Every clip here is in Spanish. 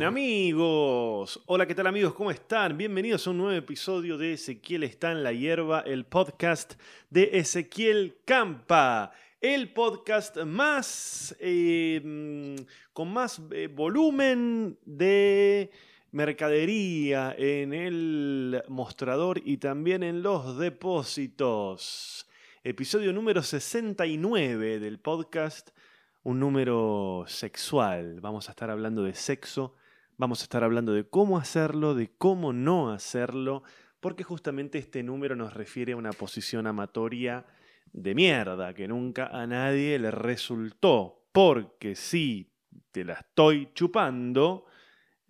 Bien, amigos. Hola, ¿qué tal, amigos? ¿Cómo están? Bienvenidos a un nuevo episodio de Ezequiel está en la hierba, el podcast de Ezequiel Campa. El podcast más. eh, mm, con más eh, volumen de mercadería en el mostrador y también en los depósitos. Episodio número 69 del podcast un número sexual. Vamos a estar hablando de sexo, vamos a estar hablando de cómo hacerlo, de cómo no hacerlo, porque justamente este número nos refiere a una posición amatoria de mierda que nunca a nadie le resultó. Porque si te la estoy chupando,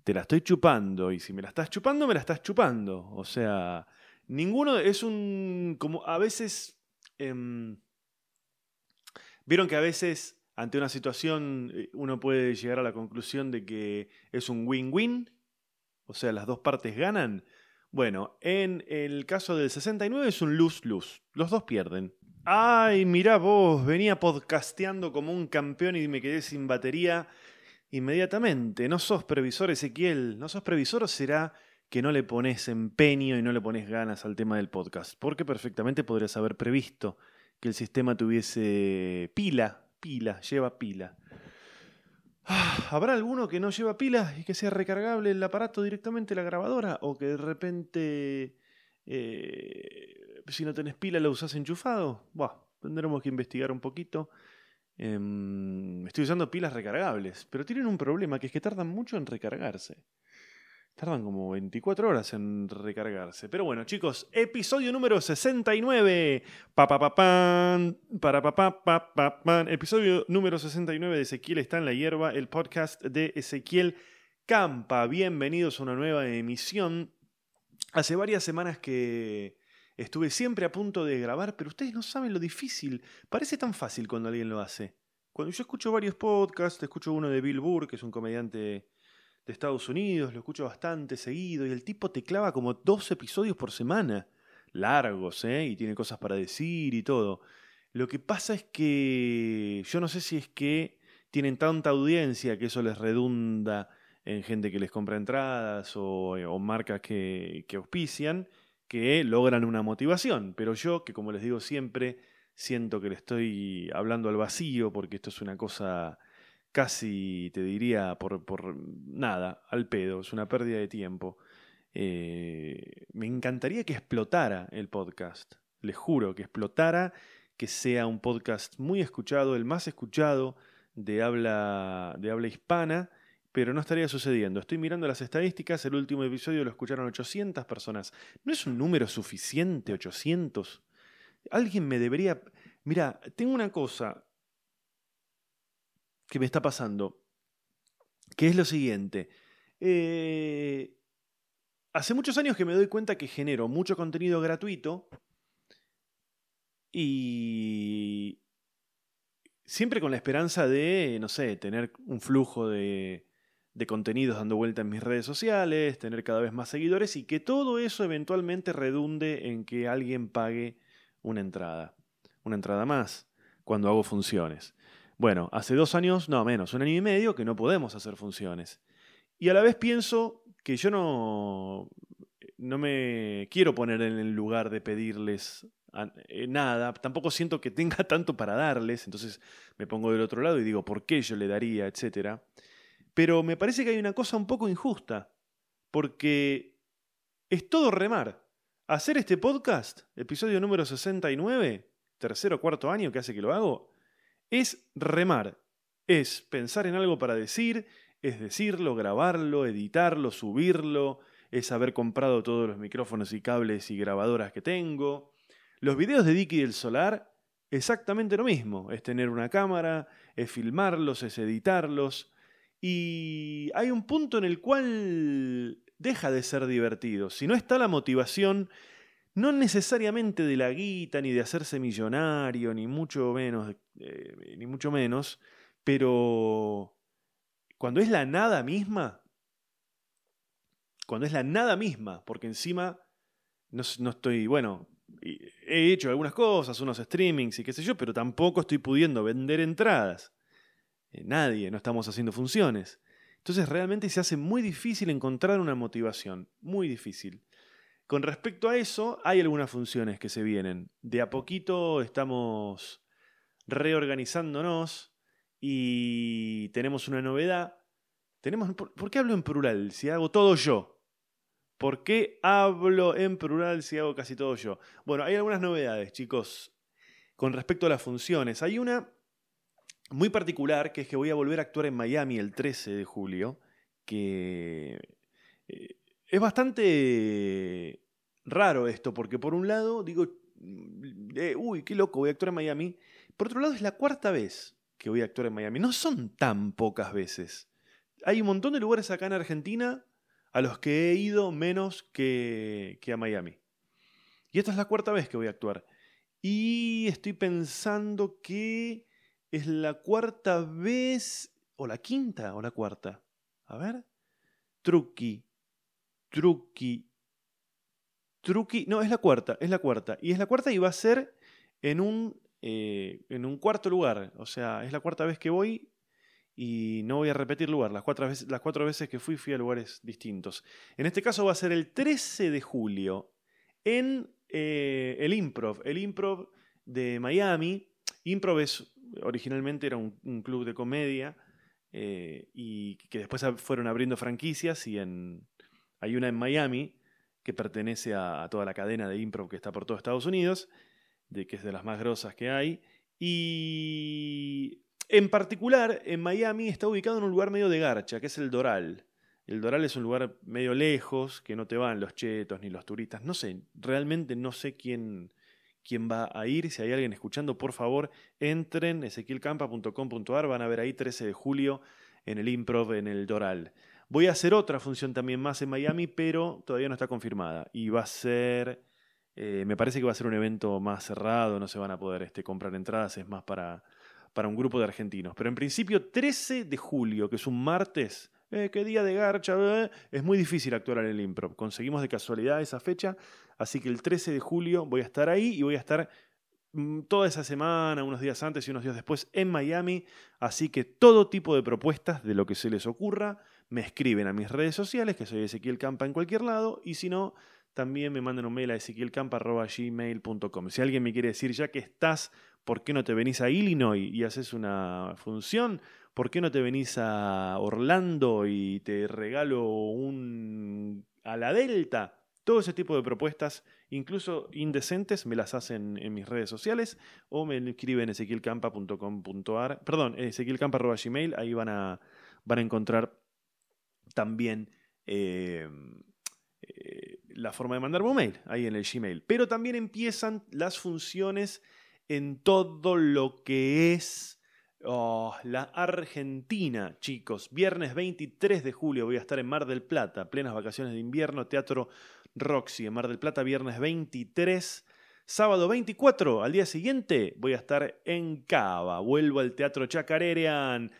te la estoy chupando. Y si me la estás chupando, me la estás chupando. O sea, ninguno es un... como a veces... em, Vieron que a veces ante una situación eh, uno puede llegar a la conclusión de que es un win-win, o sea, las dos partes ganan. Bueno, en el caso del 69 es un lose-lose, los dos pierden. Ay, mirá vos, venía podcasteando como un campeón y me quedé sin batería inmediatamente. ¿No sos previsor, Ezequiel? ¿No sos previsor o será que no le pones empeño y no le pones ganas al tema del podcast? Porque perfectamente podrías haber previsto que el sistema tuviese pila pila, lleva pila. Ah, ¿Habrá alguno que no lleva pila y que sea recargable el aparato directamente la grabadora? ¿O que de repente, eh, si no tenés pila, lo usás enchufado? Buah, tendremos que investigar un poquito. Em, estoy usando pilas recargables, pero tienen un problema, que es que tardan mucho en recargarse. Tardan como 24 horas en recargarse. Pero bueno, chicos, episodio número 69. Pa, pa, pa, pan, para, pa, pa, pa, pa, pan. Episodio número 69 de Ezequiel está en la hierba, el podcast de Ezequiel Campa. Bienvenidos a una nueva emisión. Hace varias semanas que estuve siempre a punto de grabar, pero ustedes no saben lo difícil. Parece tan fácil cuando alguien lo hace. Cuando yo escucho varios podcasts, escucho uno de Bill Burr, que es un comediante de Estados Unidos, lo escucho bastante seguido y el tipo te clava como dos episodios por semana, largos, ¿eh? Y tiene cosas para decir y todo. Lo que pasa es que yo no sé si es que tienen tanta audiencia que eso les redunda en gente que les compra entradas o, o marcas que, que auspician, que logran una motivación. Pero yo, que como les digo siempre, siento que le estoy hablando al vacío porque esto es una cosa casi, te diría, por, por nada, al pedo, es una pérdida de tiempo. Eh, me encantaría que explotara el podcast, les juro, que explotara, que sea un podcast muy escuchado, el más escuchado de habla, de habla hispana, pero no estaría sucediendo. Estoy mirando las estadísticas, el último episodio lo escucharon 800 personas. ¿No es un número suficiente, 800? Alguien me debería... Mira, tengo una cosa, que me está pasando, que es lo siguiente. Eh, hace muchos años que me doy cuenta que genero mucho contenido gratuito y siempre con la esperanza de, no sé, tener un flujo de, de contenidos dando vuelta en mis redes sociales, tener cada vez más seguidores y que todo eso eventualmente redunde en que alguien pague una entrada, una entrada más, cuando hago funciones. Bueno, hace dos años, no menos, un año y medio que no podemos hacer funciones. Y a la vez pienso que yo no, no me quiero poner en el lugar de pedirles eh, nada, tampoco siento que tenga tanto para darles, entonces me pongo del otro lado y digo, ¿por qué yo le daría, etcétera? Pero me parece que hay una cosa un poco injusta, porque es todo remar. Hacer este podcast, episodio número 69, tercero o cuarto año que hace que lo hago, es remar, es pensar en algo para decir, es decirlo, grabarlo, editarlo, subirlo, es haber comprado todos los micrófonos y cables y grabadoras que tengo. Los videos de Dicky del Solar, exactamente lo mismo, es tener una cámara, es filmarlos, es editarlos, y hay un punto en el cual deja de ser divertido. Si no está la motivación, no necesariamente de la guita, ni de hacerse millonario, ni mucho menos, eh, ni mucho menos, pero cuando es la nada misma, cuando es la nada misma, porque encima no, no estoy, bueno, he hecho algunas cosas, unos streamings y qué sé yo, pero tampoco estoy pudiendo vender entradas. Eh, nadie, no estamos haciendo funciones. Entonces realmente se hace muy difícil encontrar una motivación, muy difícil. Con respecto a eso, hay algunas funciones que se vienen. De a poquito estamos reorganizándonos y tenemos una novedad. Tenemos, ¿por, qué hablo en plural si hago todo yo? ¿Por qué hablo en plural si hago casi todo yo? Bueno, hay algunas novedades, chicos, con respecto a las funciones. Hay una muy particular que es que voy a volver a actuar en Miami el 13 de julio, que eh, es bastante raro esto, porque por un lado digo, eh, uy, qué loco, voy a actuar en Miami. Por otro lado, es la cuarta vez que voy a actuar en Miami. No son tan pocas veces. Hay un montón de lugares acá en Argentina a los que he ido menos que, que a Miami. Y esta es la cuarta vez que voy a actuar. Y estoy pensando que es la cuarta vez, o la quinta, o la cuarta. A ver. Truqui, truqui, truqui. No, es la cuarta, es la cuarta. Y es la cuarta y va a ser en un eh, en un cuarto lugar. O sea, es la cuarta vez que voy y no voy a repetir lugar. Las cuatro, veces, las cuatro veces que fui fui a lugares distintos. En este caso va a ser el 13 de julio en eh, el Improv. El Improv de Miami. Improv es, originalmente era un, club de comedia eh, y que después fueron abriendo franquicias y en, hay una en Miami que pertenece a, toda la cadena de Improv que está por todo Estados Unidos de que es de las más grosas que hay. Y en particular, en Miami está ubicado en un lugar medio de garcha, que es el Doral. El Doral es un lugar medio lejos, que no te van los chetos ni los turistas. No sé, realmente no sé quién, quién va a ir. Si hay alguien escuchando, por favor, entren ezequielcampa.com.ar. Van a ver ahí 13 de julio en el Improv en el Doral. Voy a hacer otra función también más en Miami, pero todavía no está confirmada. Y va a ser eh, me parece que va a ser un evento más cerrado, no se van a poder este, comprar entradas, es más para, para un grupo de argentinos. Pero en principio, 13 de julio, que es un martes, eh, qué día de garcha, eh, es muy difícil actuar en el improv. Conseguimos de casualidad esa fecha, así que el 13 de julio voy a estar ahí y voy a estar mm, toda esa semana, unos días antes y unos días después en Miami, así que todo tipo de propuestas de lo que se les ocurra, me escriben a mis redes sociales, que soy Ezequiel Campa en cualquier lado, y si no, también me mandan un mail a ezequielcampa.gmail.com. Si alguien me quiere decir, ya que estás, ¿por qué no te venís a Illinois y haces una función? ¿Por qué no te venís a Orlando y te regalo un a la Delta? Todo ese tipo de propuestas, incluso indecentes, me las hacen en mis redes sociales o me escriben ezequielcampa.com.ar, perdón, ezequielcampa.gmail, ahí van a, van a encontrar también eh, eh, la forma de mandarme un mail ahí en el Gmail. Pero también empiezan las funciones en todo lo que es oh, la Argentina, chicos. Viernes 23 de julio voy a estar en Mar del Plata, plenas vacaciones de invierno, Teatro Roxy en Mar del Plata, viernes 23. Sábado 24, al día siguiente, voy a estar en Cava. Vuelvo al Teatro Chacarerean.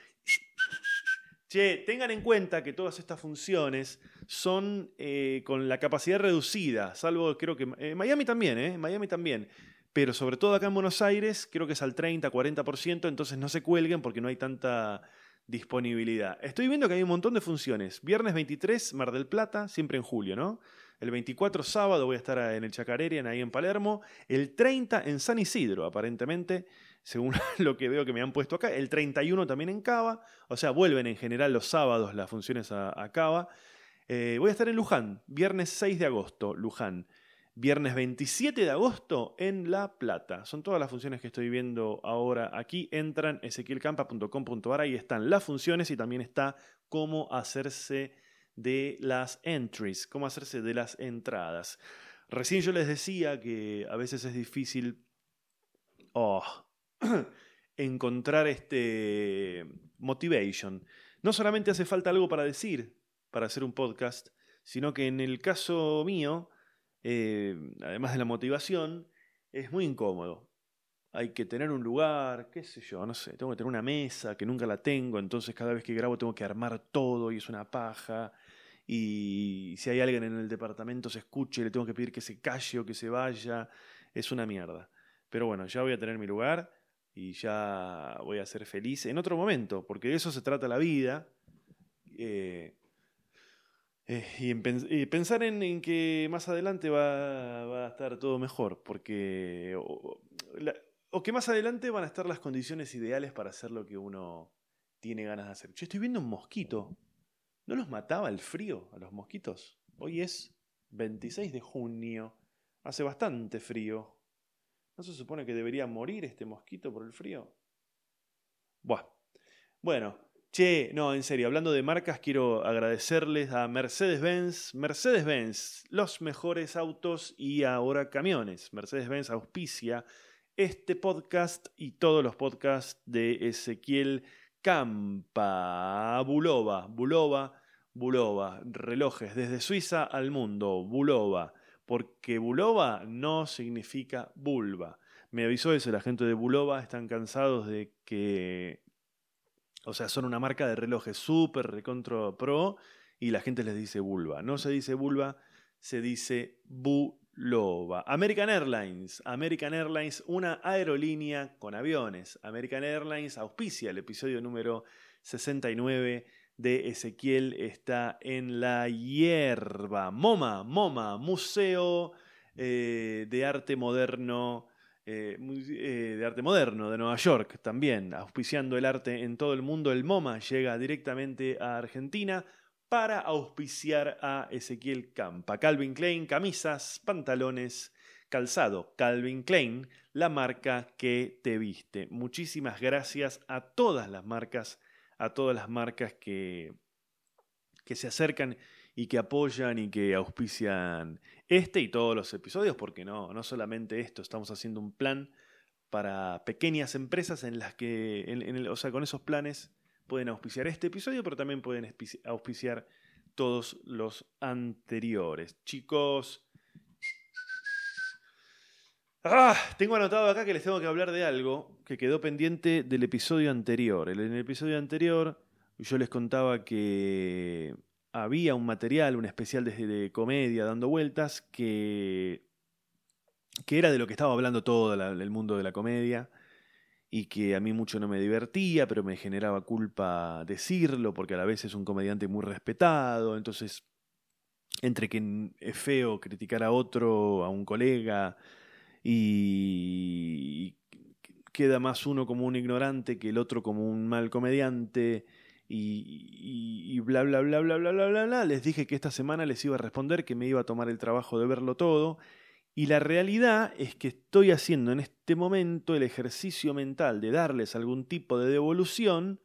Che, tengan en cuenta que todas estas funciones son eh, con la capacidad reducida, salvo creo que eh, Miami también, ¿eh? Miami también. Pero sobre todo acá en Buenos Aires, creo que es al 30, 40%, entonces no se cuelguen porque no hay tanta disponibilidad. Estoy viendo que hay un montón de funciones. Viernes 23, Mar del Plata, siempre en julio, ¿no? El 24, sábado, voy a estar en el Chacarerian, ahí en Palermo. El 30, en San Isidro, aparentemente, según lo que veo que me han puesto acá. El 31 también en Cava. O sea, vuelven en general los sábados las funciones a, Cava. Eh, voy a estar en Luján, viernes 6 de agosto, Luján. Viernes 27 de agosto en La Plata. Son todas las funciones que estoy viendo ahora aquí. Entran ezequielcampa.com.ar, ahí están las funciones y también está cómo hacerse de las entries, cómo hacerse de las entradas. Recién yo les decía que a veces es difícil oh, encontrar este motivation. No solamente hace falta algo para decir, para hacer un podcast, sino que en el caso mío, eh, además de la motivación, es muy incómodo. Hay que tener un lugar, qué sé yo, no sé, tengo que tener una mesa que nunca la tengo, entonces cada vez que grabo tengo que armar todo y es una paja. Y si hay alguien en el departamento se escuche, le tengo que pedir que se calle o que se vaya, es una mierda. Pero bueno, ya voy a tener mi lugar y ya voy a ser feliz en otro momento, porque de eso se trata la vida eh, eh, y, pensar en, que más adelante va, a estar todo mejor, porque... O, o, que más adelante van a estar las condiciones ideales para hacer lo que uno tiene ganas de hacer. Yo estoy viendo un mosquito. ¿No los mataba el frío a los mosquitos? Hoy es 26 de junio. Hace bastante frío. ¿No se supone que debería morir este mosquito por el frío? Buah. Bueno, che, no, en serio, hablando de marcas, quiero agradecerles a Mercedes-Benz. Mercedes-Benz, los mejores autos y ahora camiones. Mercedes-Benz auspicia este podcast y todos los podcasts de Ezequiel Campa. Bulova, Bulova, Bulova. Relojes desde Suiza al mundo. Bulova porque Bulova no significa vulva. Me avisó eso, la gente de Bulova están cansados de que, o sea, son una marca de relojes súper recontra pro y la gente les dice vulva. No se dice vulva, se dice Bulova. American Airlines, American Airlines, una aerolínea con aviones. American Airlines auspicia el episodio número 69 de Ezequiel está en la hierba. MoMA, MoMA, Museo eh, de Arte Moderno. Eh, eh, de arte moderno de Nueva York también, auspiciando el arte en todo el mundo. El MoMA llega directamente a Argentina para auspiciar a Ezequiel Campa. Calvin Klein, camisas, pantalones, calzado. Calvin Klein, la marca que te viste. Muchísimas gracias a todas las marcas a todas las marcas que, que se acercan y que apoyan y que auspician este y todos los episodios, porque no, no solamente esto, estamos haciendo un plan para pequeñas empresas en las que, en, o sea, con esos planes pueden auspiciar este episodio, pero también pueden auspiciar todos los anteriores. Chicos, Ah, tengo anotado acá que les tengo que hablar de algo que quedó pendiente del episodio anterior. En el episodio anterior yo les contaba que había un material, un especial de, comedia dando vueltas que, que era de lo que estaba hablando todo el mundo de la comedia y que a mí mucho no me divertía, pero me generaba culpa decirlo porque a la vez es un comediante muy respetado, entonces entre que es feo criticar a otro, a un colega, y queda más uno como un ignorante que el otro como un mal comediante y, bla bla bla bla bla bla bla bla. Les dije que esta semana les iba a responder, que me iba a tomar el trabajo de verlo todo. Y la realidad es que estoy haciendo en este momento el ejercicio mental de darles algún tipo de devolución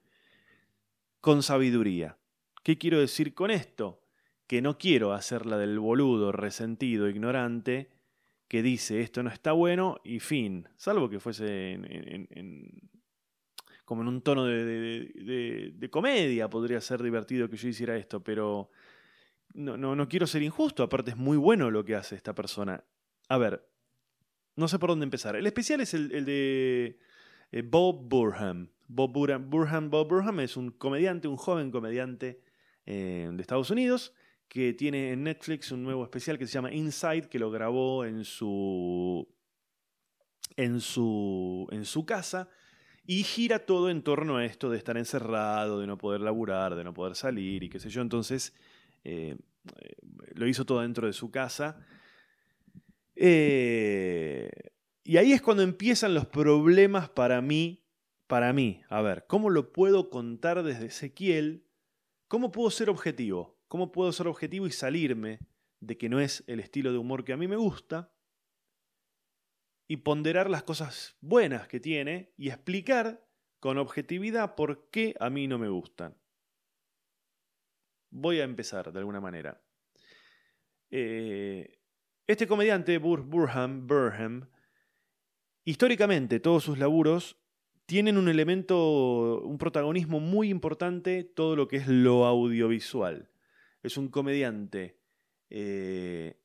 con sabiduría. ¿Qué quiero decir con esto? Que no quiero hacerla del boludo, resentido, ignorante, que dice esto no está bueno y fin. Salvo que fuese en, como en un tono de, de, comedia, podría ser divertido que yo hiciera esto, pero no, no, no quiero ser injusto, aparte es muy bueno lo que hace esta persona. A ver, no sé por dónde empezar. El especial es el, de eh, Bob Burham. Bob Burham, Bob Burham es un comediante, un joven comediante eh, de Estados Unidos que tiene en Netflix un nuevo especial que se llama Inside, que lo grabó en su, en su, en su casa. Y gira todo en torno a esto de estar encerrado, de no poder laburar, de no poder salir y qué sé yo. Entonces, eh, eh, lo hizo todo dentro de su casa. Eh, y ahí es cuando empiezan los problemas para mí. Para mí, a ver, ¿cómo lo puedo contar desde Ezequiel? ¿Cómo puedo ser objetivo? ¿Cómo puedo ser objetivo y salirme de que no es el estilo de humor que a mí me gusta? Y ponderar las cosas buenas que tiene y explicar con objetividad por qué a mí no me gustan. Voy a empezar de alguna manera. Eh, este comediante, Burham, Burham, históricamente todos sus laburos tienen un elemento, un protagonismo muy importante, todo lo que es lo audiovisual es un comediante eh,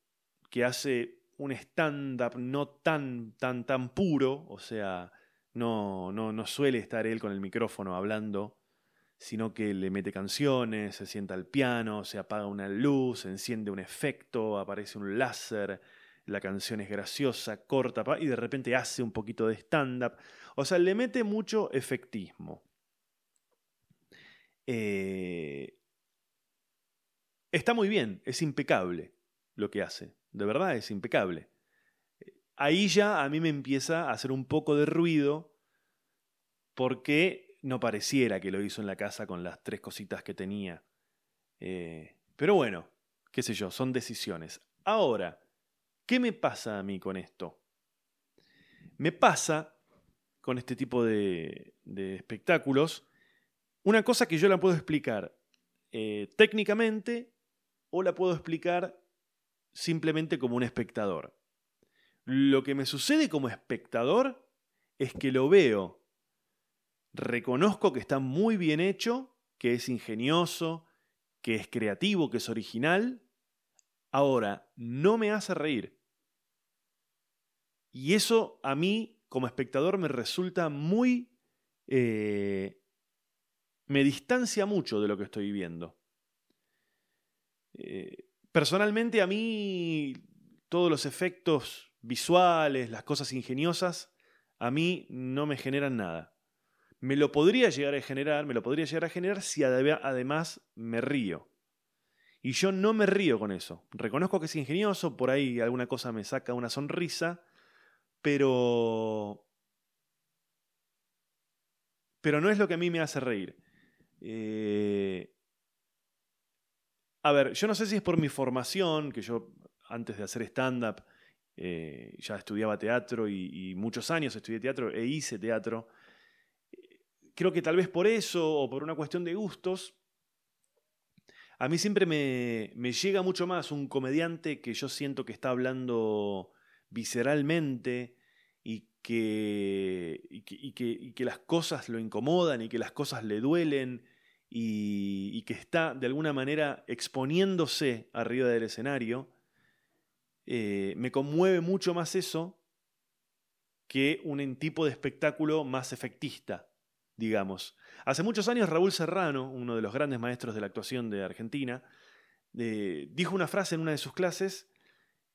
que hace un stand-up no tan, tan, tan puro, o sea, no, no, no suele estar él con el micrófono hablando, sino que le mete canciones, se sienta al piano, se apaga una luz, se enciende un efecto, aparece un láser, la canción es graciosa, corta, y de repente hace un poquito de stand-up. O sea, le mete mucho efectismo. Eh, está muy bien, es impecable lo que hace, de verdad es impecable. Ahí ya a mí me empieza a hacer un poco de ruido porque no pareciera que lo hizo en la casa con las tres cositas que tenía. Eh, pero bueno, qué sé yo, son decisiones. Ahora, ¿qué me pasa a mí con esto? Me pasa con este tipo de, espectáculos una cosa que yo la puedo explicar eh, técnicamente o la puedo explicar simplemente como un espectador. Lo que me sucede como espectador es que lo veo, reconozco que está muy bien hecho, que es ingenioso, que es creativo, que es original. Ahora, no me hace reír. Y eso a mí, como espectador, me resulta muy... Eh, me distancia mucho de lo que estoy viendo. Eh, personalmente a mí todos los efectos visuales, las cosas ingeniosas, a mí no me generan nada. Me lo podría llegar a generar, me lo podría llegar a generar si además me río. Y yo no me río con eso. Reconozco que es ingenioso, por ahí alguna cosa me saca una sonrisa, pero... Pero no es lo que a mí me hace reír. Eh, a ver, yo no sé si es por mi formación, que yo antes de hacer stand-up eh, ya estudiaba teatro y, muchos años estudié teatro e hice teatro. Creo que tal vez por eso o por una cuestión de gustos, a mí siempre me, llega mucho más un comediante que yo siento que está hablando visceralmente y que, y que las cosas lo incomodan y que las cosas le duelen y, que está de alguna manera exponiéndose arriba del escenario, eh, me conmueve mucho más eso que un tipo de espectáculo más efectista, digamos. Hace muchos años Raúl Serrano, uno de los grandes maestros de la actuación de Argentina, eh, dijo una frase en una de sus clases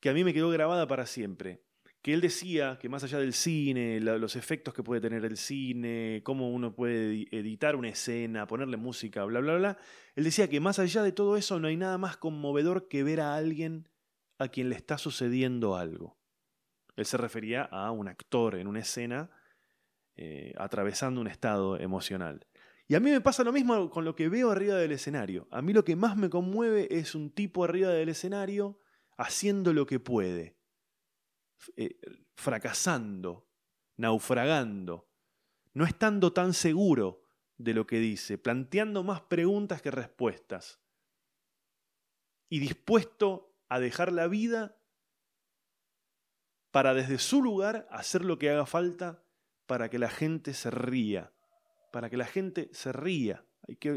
que a mí me quedó grabada para siempre que él decía que más allá del cine, los efectos que puede tener el cine, cómo uno puede editar una escena, ponerle música, bla, bla, bla, él decía que más allá de todo eso no hay nada más conmovedor que ver a alguien a quien le está sucediendo algo. Él se refería a un actor en una escena eh, atravesando un estado emocional. Y a mí me pasa lo mismo con lo que veo arriba del escenario. A mí lo que más me conmueve es un tipo arriba del escenario haciendo lo que puede eh, fracasando, naufragando, no estando tan seguro de lo que dice, planteando más preguntas que respuestas y dispuesto a dejar la vida para desde su lugar hacer lo que haga falta para que la gente se ría, para que la gente se ría.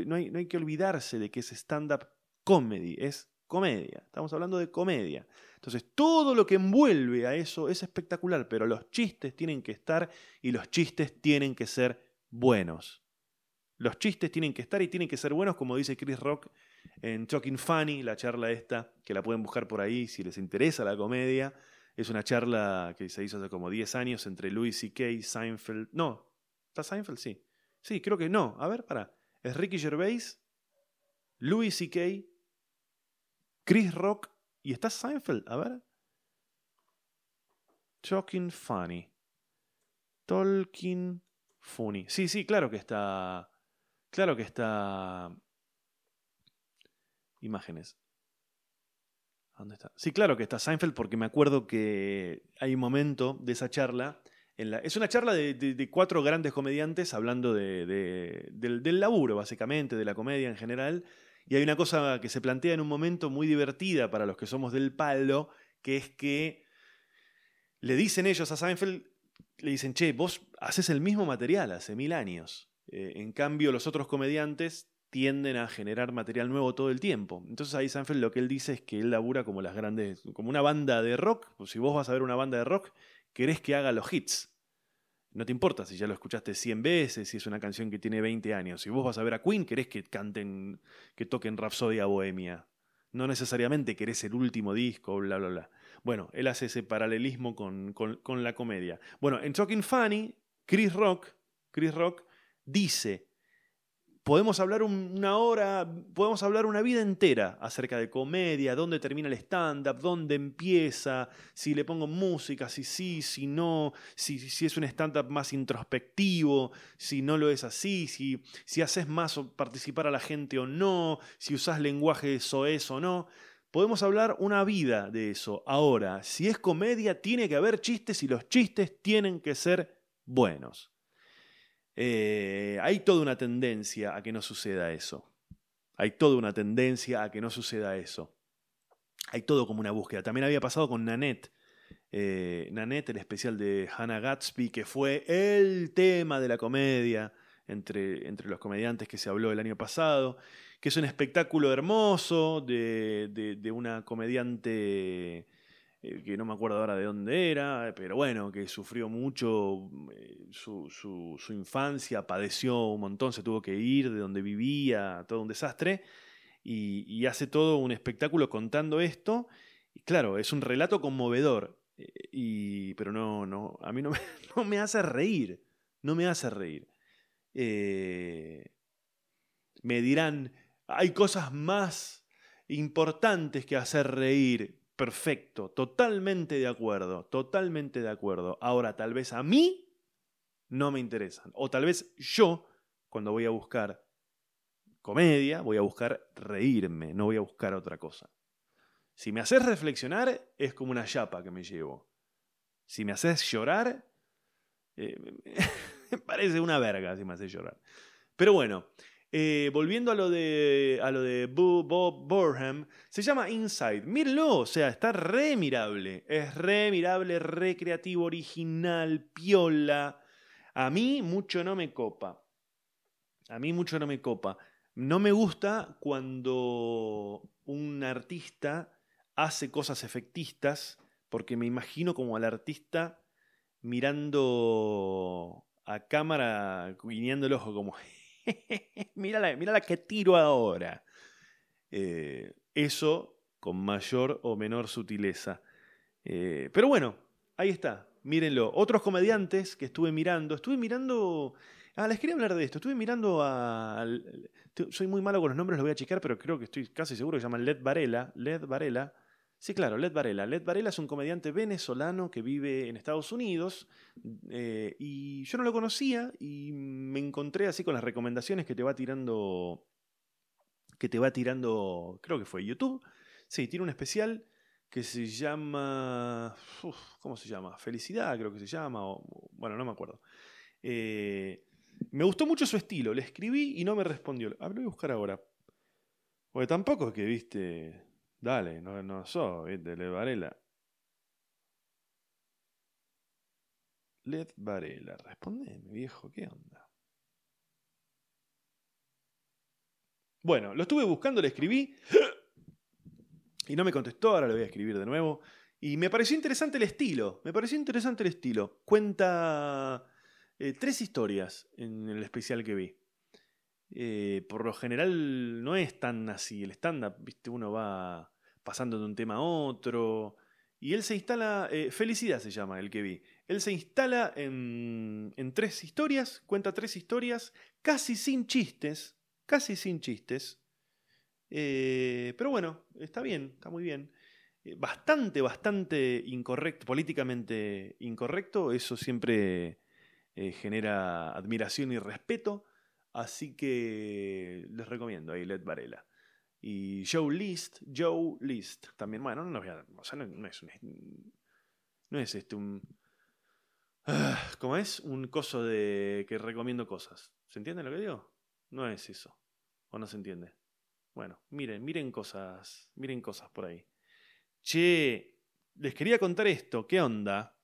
No, hay, no hay que olvidarse de que es stand-up comedy, es comedia, estamos hablando de comedia. Entonces, todo lo que envuelve a eso es espectacular, pero los chistes tienen que estar y los chistes tienen que ser buenos. Los chistes tienen que estar y tienen que ser buenos, como dice Chris Rock en Talking Funny, la charla esta, que la pueden buscar por ahí si les interesa la comedia. Es una charla que se hizo hace como 10 años entre Louis C.K., Seinfeld. No, ¿está Seinfeld? Sí. Sí, creo que no. A ver, para. Es Ricky Gervais, Louis C.K., Chris Rock y está Seinfeld. A ver. Talking Funny. Talking Funny. Sí, sí, claro que está. Claro que está. Imágenes. ¿Dónde está? Sí, claro que está Seinfeld porque me acuerdo que hay un momento de esa charla. Es una charla de, cuatro grandes comediantes hablando de, del laburo, básicamente, de la comedia en general. Y hay una cosa que se plantea en un momento muy divertida para los que somos del palo, que es que le dicen ellos a Seinfeld, le dicen, che, vos haces el mismo material hace mil años. Eh, en cambio, los otros comediantes tienden a generar material nuevo todo el tiempo. Entonces ahí Seinfeld lo que él dice es que él labura como las grandes, como una banda de rock. Si vos vas a ver una banda de rock, querés que haga los hits. No te importa si ya lo escuchaste 100 veces, si es una canción que tiene 20 años. Si vos vas a ver a Queen, querés que canten, que toquen Rapsodia Bohemia. No necesariamente querés el último disco, bla, bla, bla. Bueno, él hace ese paralelismo con, con la comedia. Bueno, en Talking Funny, Chris Rock, Chris Rock dice, podemos hablar una hora, podemos hablar una vida entera acerca de comedia, dónde termina el stand-up, dónde empieza, si le pongo música, si sí, si no, si, si es un stand-up más introspectivo, si no lo es así, si, si haces más participar a la gente o no, si usas lenguaje soez o no. Podemos hablar una vida de eso. Ahora, si es comedia, tiene que haber chistes y los chistes tienen que ser buenos. Eh, hay toda una tendencia a que no suceda eso. Hay toda una tendencia a que no suceda eso. Hay todo como una búsqueda. También había pasado con Nanette. Eh, Nanette, el especial de Hannah Gatsby, que fue el tema de la comedia entre, entre los comediantes que se habló el año pasado, que es un espectáculo hermoso de, de una comediante eh, que no me acuerdo ahora de dónde era, pero bueno, que sufrió mucho eh, su, su, infancia, padeció un montón, se tuvo que ir de donde vivía, todo un desastre, y, hace todo un espectáculo contando esto. Y claro, es un relato conmovedor, eh, y, pero no, no, a mí no me, no me hace reír, no me hace reír. me dirán, hay cosas más importantes que hacer reír. Perfecto, totalmente de acuerdo, totalmente de acuerdo. Ahora, tal vez a mí no me interesan. O tal vez yo, cuando voy a buscar comedia, voy a buscar reírme, no voy a buscar otra cosa. Si me haces reflexionar, es como una chapa que me llevo. Si me haces llorar, eh, parece una verga si me haces llorar. Pero bueno, eh, volviendo a lo de, a lo de Bob Burham, se llama Inside. Mírenlo, o sea, está re mirable. Es re mirable, re creativo, original, piola. A mí mucho no me copa. A mí mucho no me copa. No me gusta cuando un artista hace cosas efectistas, porque me imagino como al artista mirando a cámara, guiñando el ojo como mírala, la que tiro ahora. Eh, eso con mayor o menor sutileza. Eh, pero bueno, ahí está, mírenlo. Otros comediantes que estuve mirando, estuve mirando... Ah, les quería hablar de esto. Estuve mirando a... Soy muy malo con los nombres, los voy a checar, pero creo que estoy casi seguro que se llama Led Varela. Led Varela. Sí, claro, Led Varela. Led Varela es un comediante venezolano que vive en Estados Unidos eh, y yo no lo conocía y me encontré así con las recomendaciones que te va tirando, que te va tirando, creo que fue YouTube. Sí, tiene un especial que se llama, ¿cómo se llama? Felicidad, creo que se llama, bueno, no me acuerdo. Eh, me gustó mucho su estilo, le escribí y no me respondió. Ah, lo voy a buscar ahora. Porque tampoco es que, viste, Dale, no, no soy ¿viste? Led Varela. Led Varela, respondeme, viejo, ¿qué onda? Bueno, lo estuve buscando, le escribí y no me contestó, ahora le voy a escribir de nuevo. Y me pareció interesante el estilo, me pareció interesante el estilo. Cuenta eh, tres historias en el especial que vi. Eh, por lo general no es tan así. El stand-up, viste, uno va pasando de un tema a otro. Y él se instala, eh, Felicidad se llama el que vi. Él se instala en, tres historias, cuenta tres historias, casi sin chistes, casi sin chistes. Eh, pero bueno, está bien, está muy bien. bastante, bastante incorrecto, políticamente incorrecto, eso siempre genera admiración y respeto. Así que les recomiendo ahí Led Varela. Y Joe List, Joe List, también, bueno, no, o sea, no, es un, no es este un... Ah, ¿Cómo es? Un coso de que recomiendo cosas. ¿Se entiende lo que digo? No es eso. ¿O no se entiende? Bueno, miren, miren cosas, miren cosas por ahí. Che, les quería contar esto, ¿qué onda?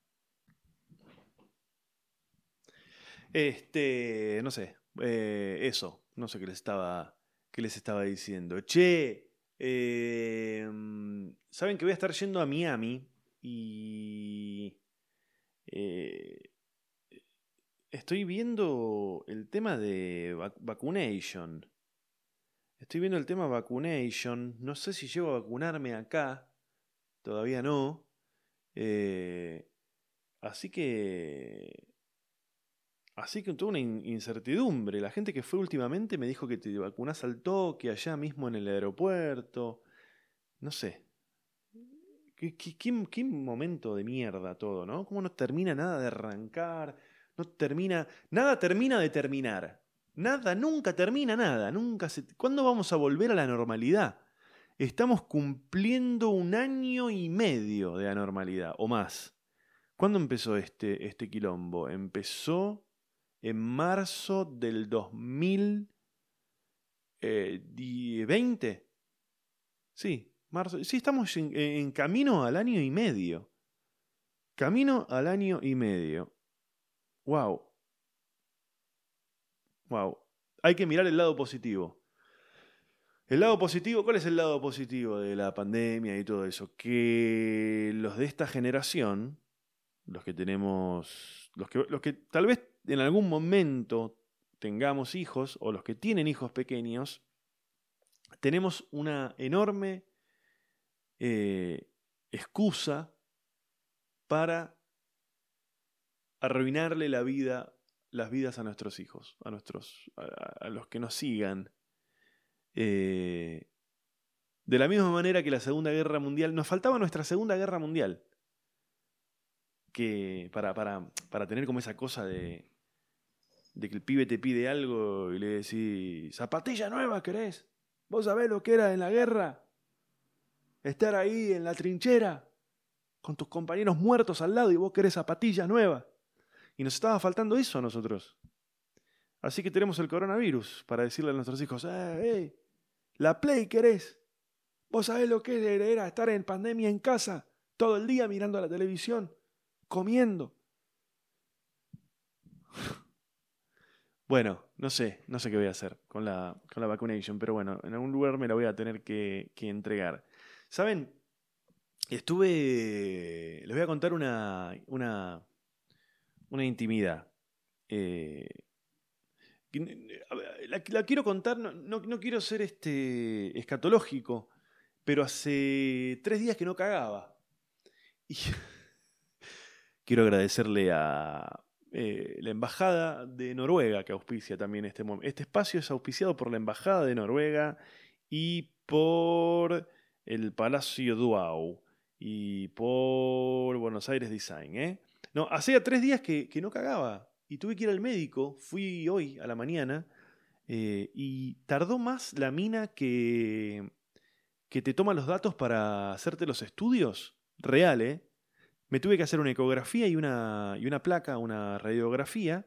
Este, no sé, eh, eso, no sé qué les estaba, qué les estaba diciendo. Che, em, saben que voy a estar yendo a Miami y eh, estoy viendo el tema de vacunation. Estoy viendo el tema vacunation. No sé si llego a vacunarme acá. Todavía no. Eh, así que Así que toda una incertidumbre. La gente que fue últimamente me dijo que te vacunas al toque, allá mismo en el aeropuerto. No sé. Qué, qué, momento de mierda todo, ¿no? ¿Cómo no termina nada de arrancar? No termina. Nada termina de terminar. Nada, nunca termina nada. Nunca se. ¿Cuándo vamos a volver a la normalidad? Estamos cumpliendo un año y medio de anormalidad, o más. ¿Cuándo empezó este, este quilombo? Empezó en marzo del 2020. Eh, sí, marzo. Sí, estamos en, camino al año y medio. Camino al año y medio. Wow. Wow. Hay que mirar el lado positivo. El lado positivo, ¿cuál es el lado positivo de la pandemia y todo eso? Que los de esta generación, los que tenemos, los que, los que tal vez en algún momento tengamos hijos o los que tienen hijos pequeños, tenemos una enorme eh, excusa para arruinarle la vida, las vidas a nuestros hijos, a, nuestros, a, los que nos sigan. Eh, de la misma manera que la Segunda Guerra Mundial, nos faltaba nuestra Segunda Guerra Mundial. Que para, para, para tener como esa cosa de, de que el pibe te pide algo y le decís, zapatilla nueva querés. ¿Vos sabés lo que era en la guerra? Estar ahí en la trinchera con tus compañeros muertos al lado y vos querés zapatilla nueva. Y nos estaba faltando eso a nosotros. Así que tenemos el coronavirus para decirle a nuestros hijos, eh, la Play querés. ¿Vos sabés lo que era estar en pandemia en casa todo el día mirando la televisión, comiendo? Bueno, no sé, no sé qué voy a hacer con la, con la pero bueno, en algún lugar me la voy a tener que, entregar. ¿Saben? Estuve. Les voy a contar una. una. una intimidad. Eh, la, quiero contar, no, no, quiero ser este escatológico, pero hace tres días que no cagaba. Y quiero agradecerle a, eh, la Embajada de Noruega que auspicia también este momento. Este espacio es auspiciado por la Embajada de Noruega y por el Palacio Duau y por Buenos Aires Design. ¿eh? No, hacía tres días que, no cagaba y tuve que ir al médico. Fui hoy a la mañana eh, y tardó más la mina que, que te toma los datos para hacerte los estudios. Real, ¿eh? Me tuve que hacer una ecografía y una, y una placa, una radiografía,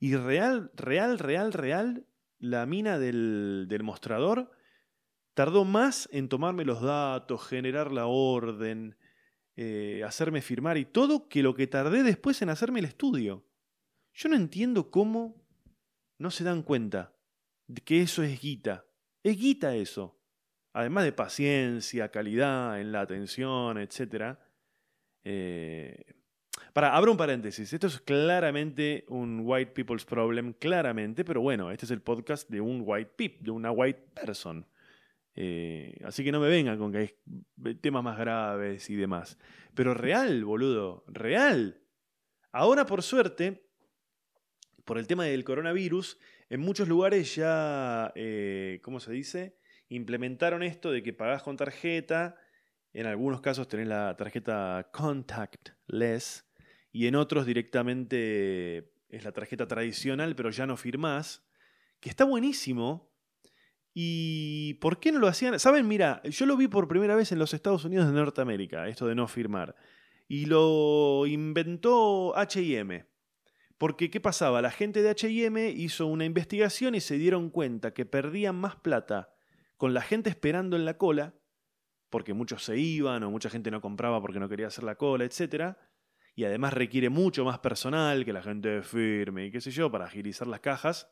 y real, real, real, real, la mina del, del mostrador tardó más en tomarme los datos, generar la orden, eh, hacerme firmar y todo que lo que tardé después en hacerme el estudio. Yo no entiendo cómo no se dan cuenta de que eso es guita. Es guita eso. Además de paciencia, calidad en la atención, etcétera eh, para, abro un paréntesis. Esto es claramente un white people's problem, claramente, pero bueno, este es el podcast de un white peep, de una white person. Eh, así que no me vengan con que hay temas más graves y demás. Pero real, boludo, real. Ahora, por suerte, por el tema del coronavirus, en muchos lugares ya, eh, ¿cómo se dice? Implementaron esto de que pagás con tarjeta en algunos casos tenés la tarjeta contactless y en otros directamente es la tarjeta tradicional, pero ya no firmás, que está buenísimo. ¿Y por qué no lo hacían? Saben, mira, yo lo vi por primera vez en los Estados Unidos de Norteamérica, esto de no firmar. Y lo inventó HM. Porque, ¿qué pasaba? La gente de HM hizo una investigación y se dieron cuenta que perdían más plata con la gente esperando en la cola porque muchos se iban o mucha gente no compraba porque no quería hacer la cola, etc. Y además requiere mucho más personal que la gente firme y qué sé yo para agilizar las cajas.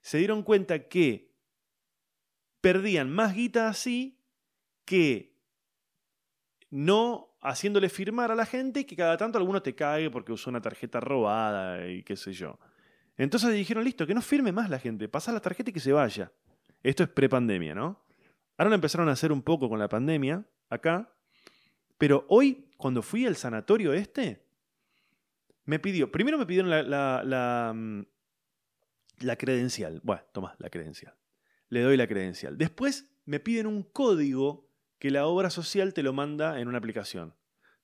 Se dieron cuenta que perdían más guita así que no haciéndole firmar a la gente y que cada tanto alguno te cague porque usó una tarjeta robada y qué sé yo. Entonces dijeron, listo, que no firme más la gente, pasa la tarjeta y que se vaya. Esto es prepandemia, ¿no? Ahora lo empezaron a hacer un poco con la pandemia, acá. Pero hoy, cuando fui al sanatorio este, me pidió, primero me pidieron la, la, la credencial. Bueno, toma la credencial. Le doy la credencial. Después me piden un código que la obra social te lo manda en una aplicación.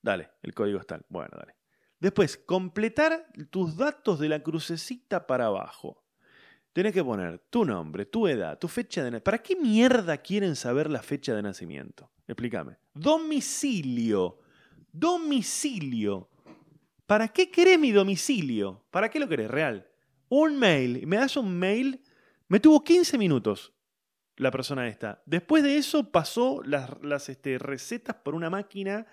Dale, el código está. Bueno, dale. Después, completar tus datos de la crucecita para abajo. Tenés que poner tu nombre, tu edad, tu fecha de nacimiento. ¿Para qué mierda quieren saber la fecha de nacimiento? Explícame. Domicilio. Domicilio. ¿Para qué querés mi domicilio? ¿Para qué lo querés? Real. Un mail. ¿Me das un mail? Me tuvo 15 minutos la persona esta. Después de eso pasó las, este, recetas por una máquina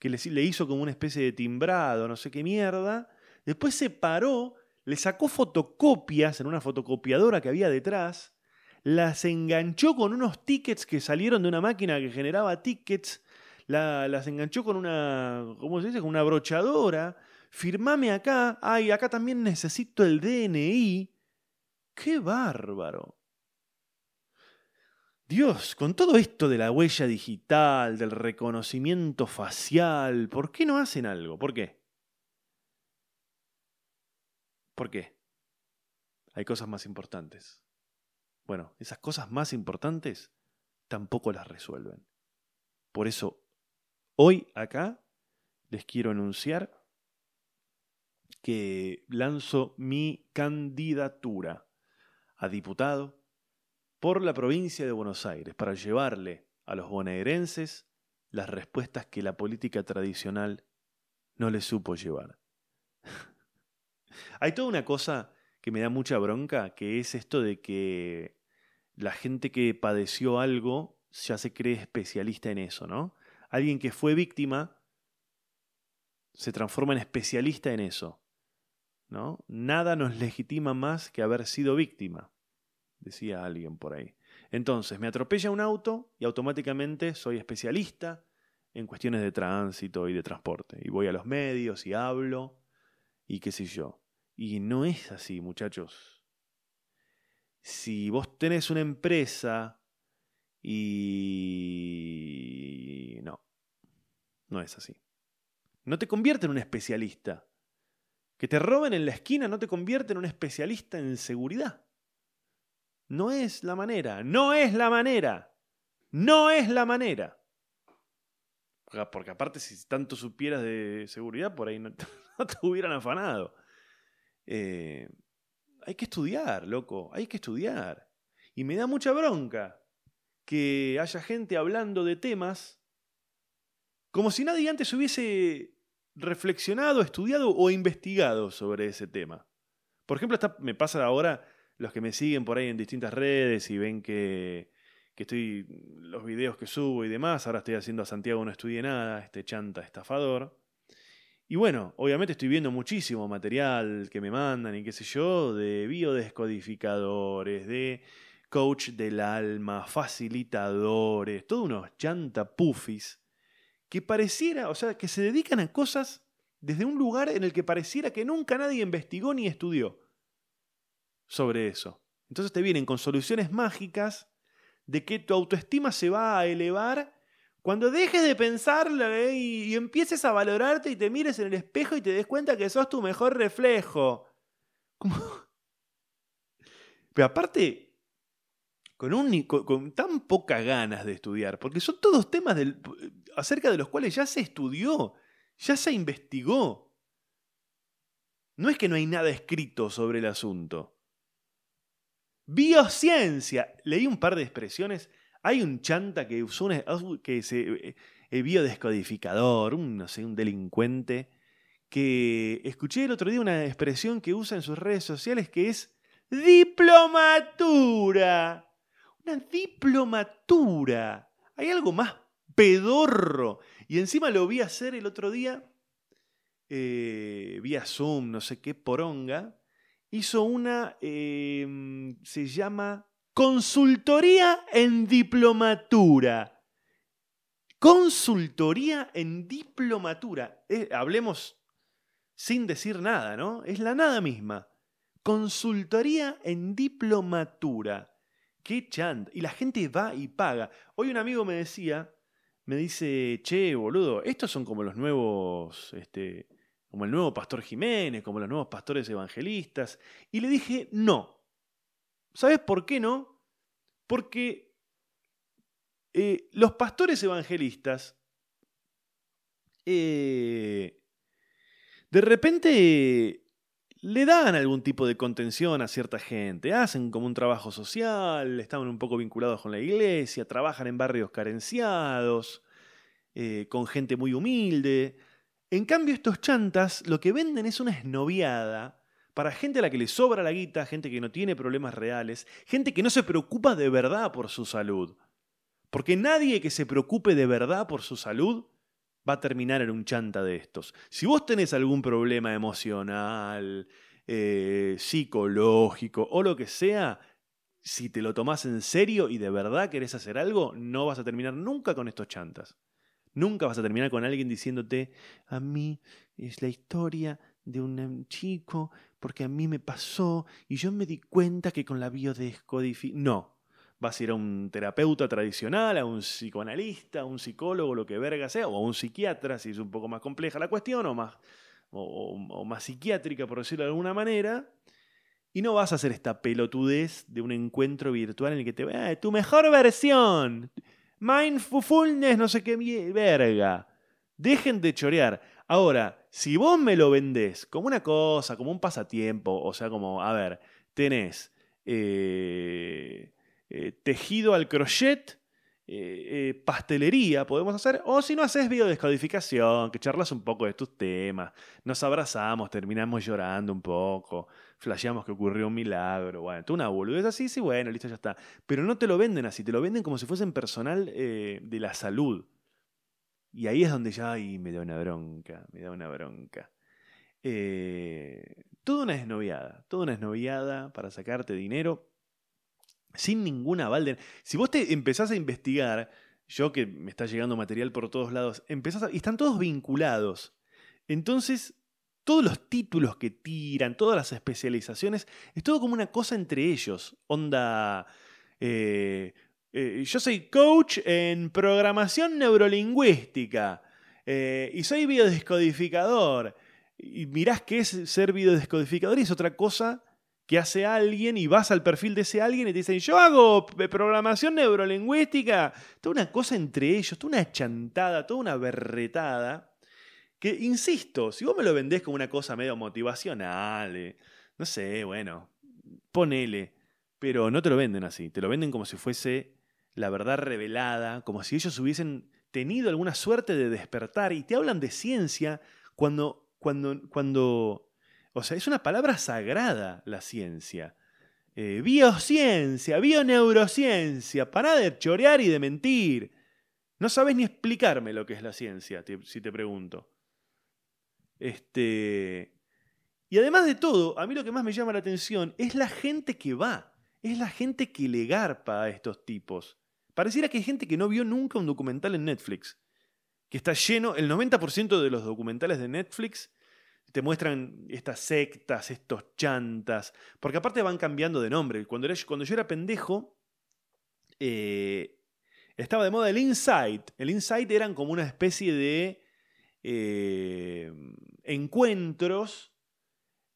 que le hizo como una especie de timbrado, no sé qué mierda. Después se paró, le sacó fotocopias en una fotocopiadora que había detrás, las enganchó con unos tickets que salieron de una máquina que generaba tickets, las enganchó con una, ¿cómo se dice? Con una brochadora. Firmame acá. Ay, acá también necesito el DNI. ¡Qué bárbaro! Dios, con todo esto de la huella digital, del reconocimiento facial, ¿por qué no hacen algo? ¿Por qué? ¿Por qué? Hay cosas más importantes. Bueno, esas cosas más importantes tampoco las resuelven. Por eso, hoy acá les quiero anunciar que lanzo mi candidatura a diputado por la provincia de Buenos Aires para llevarle a los bonaerenses las respuestas que la política tradicional no les supo llevar. Hay toda una cosa que me da mucha bronca, que es esto de que la gente que padeció algo ya se cree especialista en eso, ¿no? Alguien que fue víctima se transforma en especialista en eso, ¿no? Nada nos legitima más que haber sido víctima decía alguien por ahí. Entonces, me atropella un auto y automáticamente soy especialista en cuestiones de tránsito y de transporte. Y voy a los medios y hablo y qué sé yo. Y no es así, muchachos. Si vos tenés una empresa y... No, no es así. No te convierte en un especialista. Que te roben en la esquina no te convierte en un especialista en seguridad. No es la manera, no es la manera, no es la manera. Porque aparte si tanto supieras de seguridad, por ahí no, te hubieran afanado. Eh, hay que estudiar, loco, hay que estudiar. Y me da mucha bronca que haya gente hablando de temas como si nadie antes hubiese reflexionado, estudiado o investigado sobre ese tema. Por ejemplo, me pasa ahora los que me siguen por ahí en distintas redes y ven que, que estoy los videos que subo y demás, ahora estoy haciendo a Santiago no estudie nada, este chanta estafador. Y bueno, obviamente estoy viendo muchísimo material que me mandan y qué sé yo, de biodescodificadores, de coach del alma, facilitadores, todos unos chanta pufis que pareciera, o sea, que se dedican a cosas desde un lugar en el que pareciera que nunca nadie investigó ni estudió sobre eso. Entonces te vienen con soluciones mágicas de que tu autoestima se va a elevar cuando dejes de pensarlo ¿eh? y, empieces a valorarte y te mires en el espejo y te des cuenta que sos tu mejor reflejo. Pero aparte, con, un, con, tan pocas ganas de estudiar, porque son todos temas del, acerca de los cuales ya se estudió, ya se investigó. No es que no hay nada escrito sobre el asunto. Biociencia. Leí un par de expresiones. Hay un chanta que usó una, que se eh, biodescodificador, un no sé, un delincuente que escuché el otro día una expresión que usa en sus redes sociales que es diplomatura. Una diplomatura. Hay algo más pedorro. Y encima lo vi hacer el otro día eh, vía Zoom, no sé qué poronga hizo una, em, se llama Consultoría en Diplomatura. Consultoría en Diplomatura. Eh, hablemos sin decir nada, ¿no? Es la nada misma. Consultoría en Diplomatura. Qué chant. Y la gente va y paga. Hoy un amigo me decía, me dice, che, boludo, estos son como los nuevos, este, como el nuevo pastor Jiménez, como los nuevos pastores evangelistas. Y le dije, no, ¿Sabes por qué no? Porque eh, los pastores evangelistas eh, de repente le dan algún tipo de contención a cierta gente, hacen como un trabajo social, estaban un poco vinculados con la iglesia, trabajan en barrios carenciados, eh, con gente muy humilde. En cambio, estos chantas lo que venden es una esnoviada para gente a la que le sobra la guita, gente que no tiene problemas reales, gente que no se preocupa de verdad por su salud. Porque nadie que se preocupe de verdad por su salud va a terminar en un chanta de estos. Si vos tenés algún problema emocional, eh, psicológico o lo que sea, si te lo tomás en serio y de verdad querés hacer algo, no vas a terminar nunca con estos chantas. Nunca vas a terminar con alguien diciéndote, a mí es la historia de un chico, porque a mí me pasó y yo me di cuenta que con la biodescodificación... No, vas a ir a un terapeuta tradicional, a un psicoanalista, a un psicólogo, lo que verga sea, o a un psiquiatra, si es un poco más compleja la cuestión, o más, o, más psiquiátrica, por decirlo de alguna manera. Y no vas a hacer esta pelotudez de un encuentro virtual en el que te vea tu mejor versión, mindfulness, no sé qué verga. Dejen de chorear. Ahora, si vos me lo vendés como una cosa, como un pasatiempo, o sea, como, a ver, tenés eh, eh, tejido al crochet, eh, pastelería podemos hacer, o si no haces biodescodificación, que charlas un poco de tus temas, nos abrazamos, terminamos llorando un poco, flasheamos que ocurrió un milagro, bueno, tú una boludez así, sí, bueno, listo, ya está. Pero no te lo venden así, te lo venden como si fuesen personal de la salud. Y ahí es donde ya, ay, me da una bronca, me da una bronca. toda una esnoviada, toda una esnoviada para sacarte dinero sin ninguna aval Si vos te empezás a investigar, yo que me está llegando material por todos lados, empezás y están todos vinculados. Entonces, todos los títulos que tiran, todas las especializaciones, es todo como una cosa entre ellos. Onda, eh, eh, yo soy coach en programación neurolingüística eh, y soy biodescodificador. Y mirás que es ser biodescodificador y es otra cosa que hace alguien y vas al perfil de ese alguien y te dicen, yo hago programación neurolingüística. Toda una cosa entre ellos, toda una chantada, toda una berretada. Que, insisto, si vos me lo vendés como una cosa medio motivacional, eh, no sé, bueno, ponele. Pero no te lo venden así, te lo venden como si fuese la verdad revelada, como si ellos hubiesen tenido alguna suerte de despertar y te hablan de ciencia cuando, cuando, cuando o sea, es una palabra sagrada la ciencia. Eh, biociencia, bioneurociencia, para de chorear y de mentir. No sabes ni explicarme lo que es la ciencia, si te pregunto. Este. Y además de todo, a mí lo que más me llama la atención es la gente que va. Es la gente que le garpa a estos tipos. Pareciera que hay gente que no vio nunca un documental en Netflix. Que está lleno, el 90% de los documentales de Netflix te muestran estas sectas, estos chantas, porque aparte van cambiando de nombre. Cuando, cuando yo era pendejo, eh, estaba de moda el Insight. El Insight eran como una especie de eh, encuentros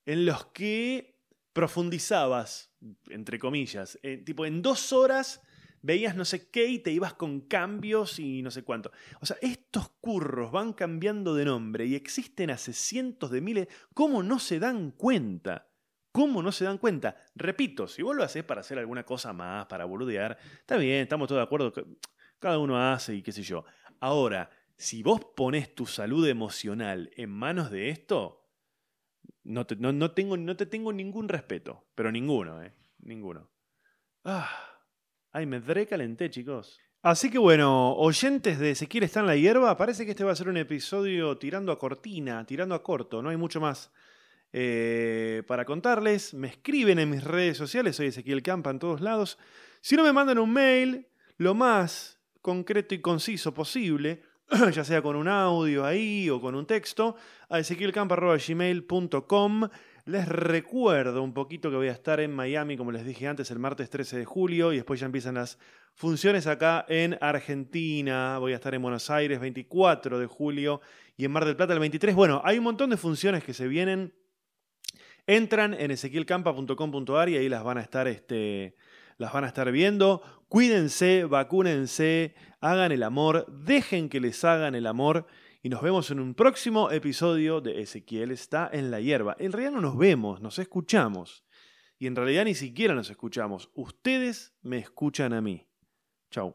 en los que profundizabas, entre comillas, tipo en dos horas veías no sé qué y te ibas con cambios y no sé cuánto. O sea, estos curros van cambiando de nombre y existen hace cientos de miles. ¿Cómo no se dan cuenta? ¿Cómo no se dan cuenta? Repito, si vos lo haces para hacer alguna cosa más, para boludear, está bien, estamos todos de acuerdo. Cada uno hace y qué sé yo. Ahora, si vos pones tu salud emocional en manos de esto, no te, no, tengo, no te tengo ningún respeto. Pero ninguno, ¿eh? Ninguno. Ah. Ay, me calenté, chicos. Así que bueno, oyentes de Ezequiel está en la hierba, parece que este va a ser un episodio tirando a cortina, tirando a corto, no hay mucho más eh, para contarles. Me escriben en mis redes sociales, soy Ezequiel Campa en todos lados. Si no me mandan un mail, lo más concreto y conciso posible, ya sea con un audio ahí o con un texto, a ezequielcampa.gmail.com. Les recuerdo un poquito que voy a estar en Miami, como les dije antes, el martes 13 de julio y después ya empiezan las funciones acá en Argentina. Voy a estar en Buenos Aires 24 de julio y en Mar del Plata el 23. Bueno, hay un montón de funciones que se vienen Entran en ezequielcampa.com.ar y ahí las van a estar, este, las van a estar viendo. Cuídense, vacúnense, hagan el amor, dejen que les hagan el amor. Y nos vemos en un próximo episodio de Ezequiel está en la hierba. En realidad no nos vemos, nos escuchamos. Y en realidad ni siquiera nos escuchamos. Ustedes me escuchan a mí. Chau.